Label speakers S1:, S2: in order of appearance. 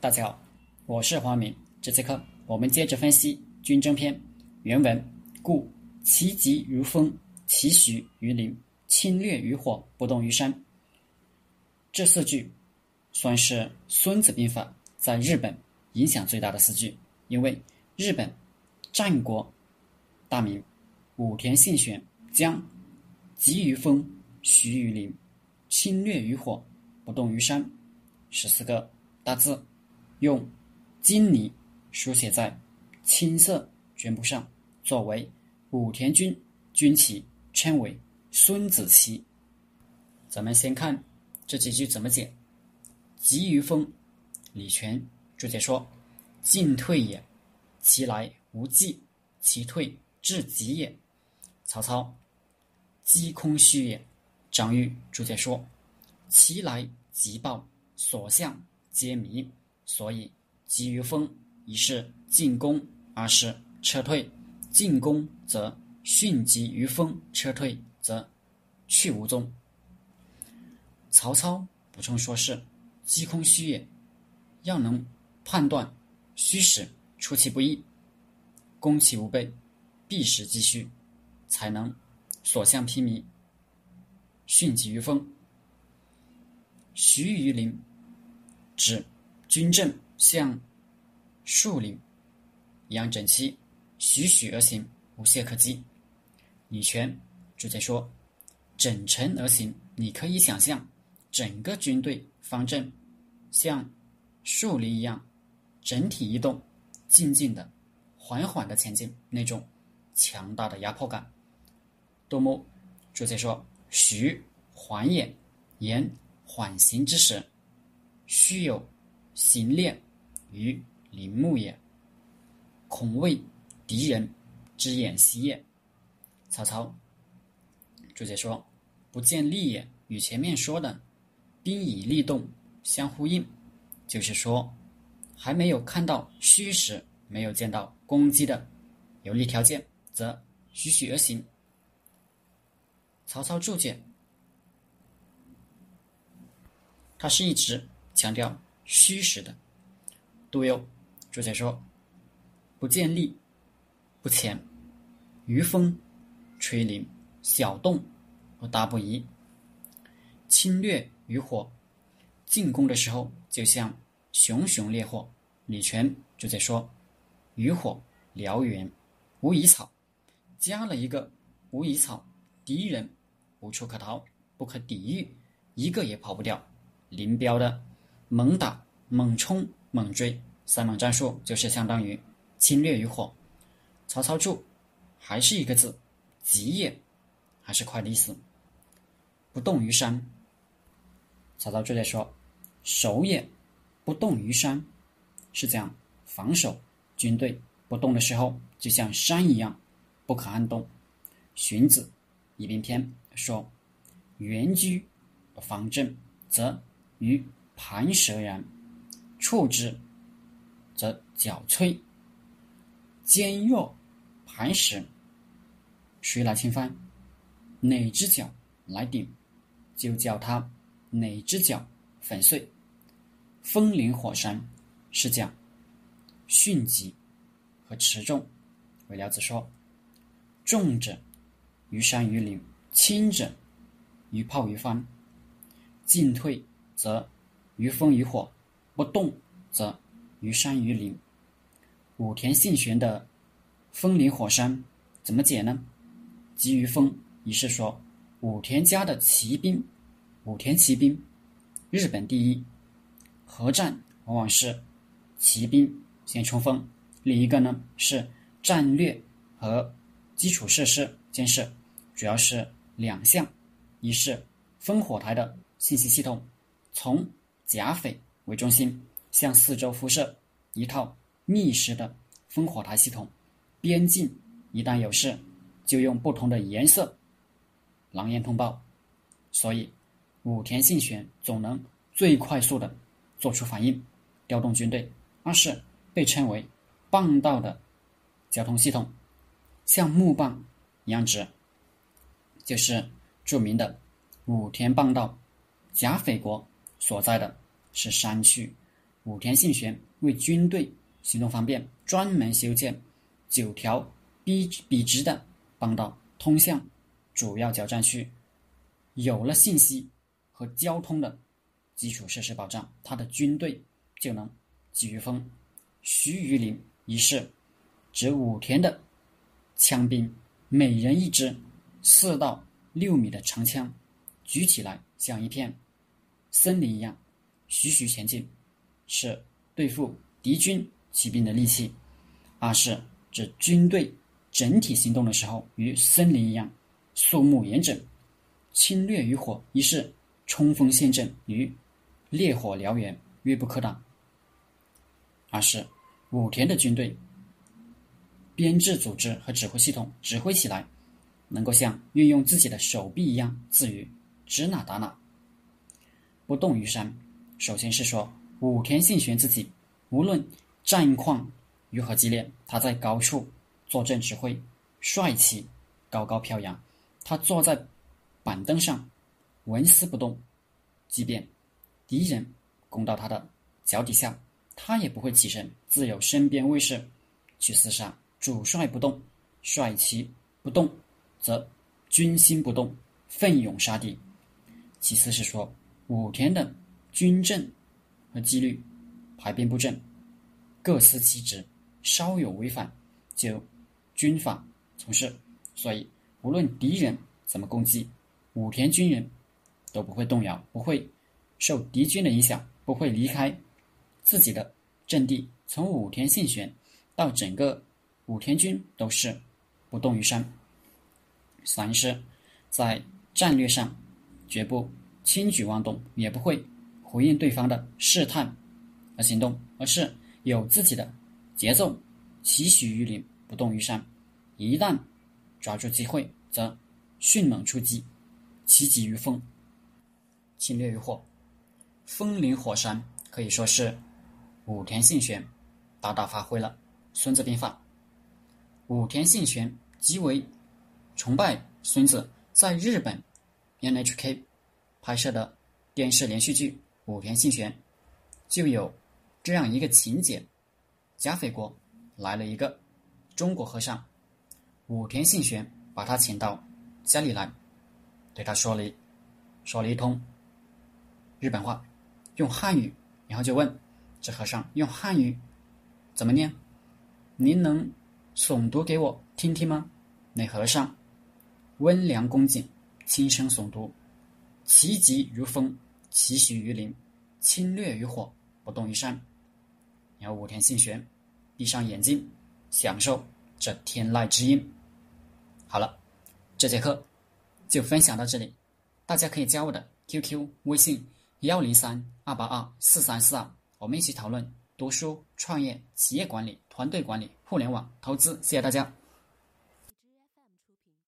S1: 大家好，我是黄明。这节课我们接着分析《军争篇》原文：“故其疾如风，其徐于林，侵略于火，不动于山。”这四句算是《孙子兵法》在日本影响最大的四句，因为日本战国大名武田信玄将急于风，徐于林，侵略于火，不动于山十四个大字。用金泥书写在青色绢布上，作为武田军军旗，称为孙子旗。咱们先看这几句怎么解。急于风，李全注解说：“进退也，其来无计，其退至极也。”曹操：“击空虚也。”张玉注解说：“其来急暴，所向皆迷。”所以，急于风，一是进攻，二是撤退。进攻则迅疾于风，撤退则去无踪。曹操补充说是击空虚也，要能判断虚实，出其不意，攻其无备，避实击虚，才能所向披靡，迅疾于风。徐于林，指。军阵像树林一样整齐，徐徐而行，无懈可击。李全注解说：“整陈而行，你可以想象整个军队方阵像树林一样整体移动，静静的、缓缓的前进，那种强大的压迫感。”杜牧注解说：“徐缓也，言缓行之时，须有。”行练于陵墓也，恐为敌人之眼息也。曹操注解说：“不见利也，与前面说的兵以利动相呼应，就是说还没有看到虚实，没有见到攻击的有利条件，则徐徐而行。”曹操注解，他是一直强调。虚实的，杜佑注解说：“不见利，不前，于风吹林，小动而大不移。侵略于火，进攻的时候就像熊熊烈火。”李全就在说：“于火燎原，无蚁草，加了一个无蚁草，敌人无处可逃，不可抵御，一个也跑不掉。”林彪的。猛打、猛冲、猛追，三猛战术就是相当于侵略与火。曹操注还是一个字，急也，还是快的意思。不动于山。曹操就在说，守也，不动于山，是这样防守军队不动的时候，就像山一样不可撼动。荀子一兵篇说，原居方阵，则于。盘蛇然，触之，则脚脆；坚若磐石，谁来侵犯？哪只脚来顶，就叫他哪只脚粉碎。风林火山是讲迅疾和持重。韦辽子说：重者于山于林，轻者于炮于帆。进退则。于风于火，不动则于山于林。武田信玄的风林火山怎么解呢？急于风，一是说武田家的骑兵，武田骑兵日本第一，合战往往是骑兵先冲锋。另一个呢是战略和基础设施建设，主要是两项：一是烽火台的信息系统，从甲斐为中心，向四周辐射一套密实的烽火台系统。边境一旦有事，就用不同的颜色狼烟通报，所以武田信玄总能最快速的做出反应，调动军队。二是被称为棒道的交通系统，像木棒一样直，就是著名的武田棒道。甲斐国。所在的是山区，武田信玄为军队行动方便，专门修建九条笔笔直的帮道，通向主要交战区。有了信息和交通的基础设施保障，他的军队就能击御风。徐于林一事，指武田的枪兵每人一支四到六米的长枪，举起来像一片森林一样徐徐前进，是对付敌军骑兵的利器；二是指军队整体行动的时候，与森林一样肃穆严整。侵略于火，一是冲锋陷阵，与烈火燎原，锐不可挡；二是武田的军队编制、组织和指挥系统指挥起来，能够像运用自己的手臂一样自如，指哪打哪，不动于山。首先是说武田信玄自己，无论战况如何激烈，他在高处坐镇指挥，帅气高高飘扬。他坐在。板凳上纹丝不动，即便敌人攻到他的脚底下，他也不会起身，自有身边卫士去厮杀。主帅不动，帅旗不动，则军心不动，奋勇杀敌。其次是说武田的军政和纪律排兵布阵各司其职，稍有违反就军法从事。所以无论敌人怎么攻击。武田军人都不会动摇，不会受敌军的影响，不会离开自己的阵地。从武田信玄到整个武田军都是不动于山。三是，在战略上绝不轻举妄动，也不会回应对方的试探而行动，而是有自己的节奏，期许于林，不动于山。一旦抓住机会，则迅猛出击。其疾于风，侵略于火，风林火山可以说是武田信玄大大发挥了《孙子兵法》。武田信玄极为崇拜孙子，在日本 NHK 拍摄的电视连续剧《武田信玄》就有这样一个情节：甲斐国来了一个中国和尚，武田信玄把他请到家里来。对他说了，说了一通日本话，用汉语，然后就问这和尚用汉语怎么念？您能诵读给我听听吗？那和尚温良恭敬，轻声诵读：“其疾如风，其徐于林，侵略于火，不动于山。”然后武田信玄闭上眼睛，享受这天籁之音。好了，这节课。就分享到这里，大家可以加我的 QQ 微信幺零三二八二四三四二，我们一起讨论读书、创业、企业管理、团队管理、互联网投资。谢谢大家。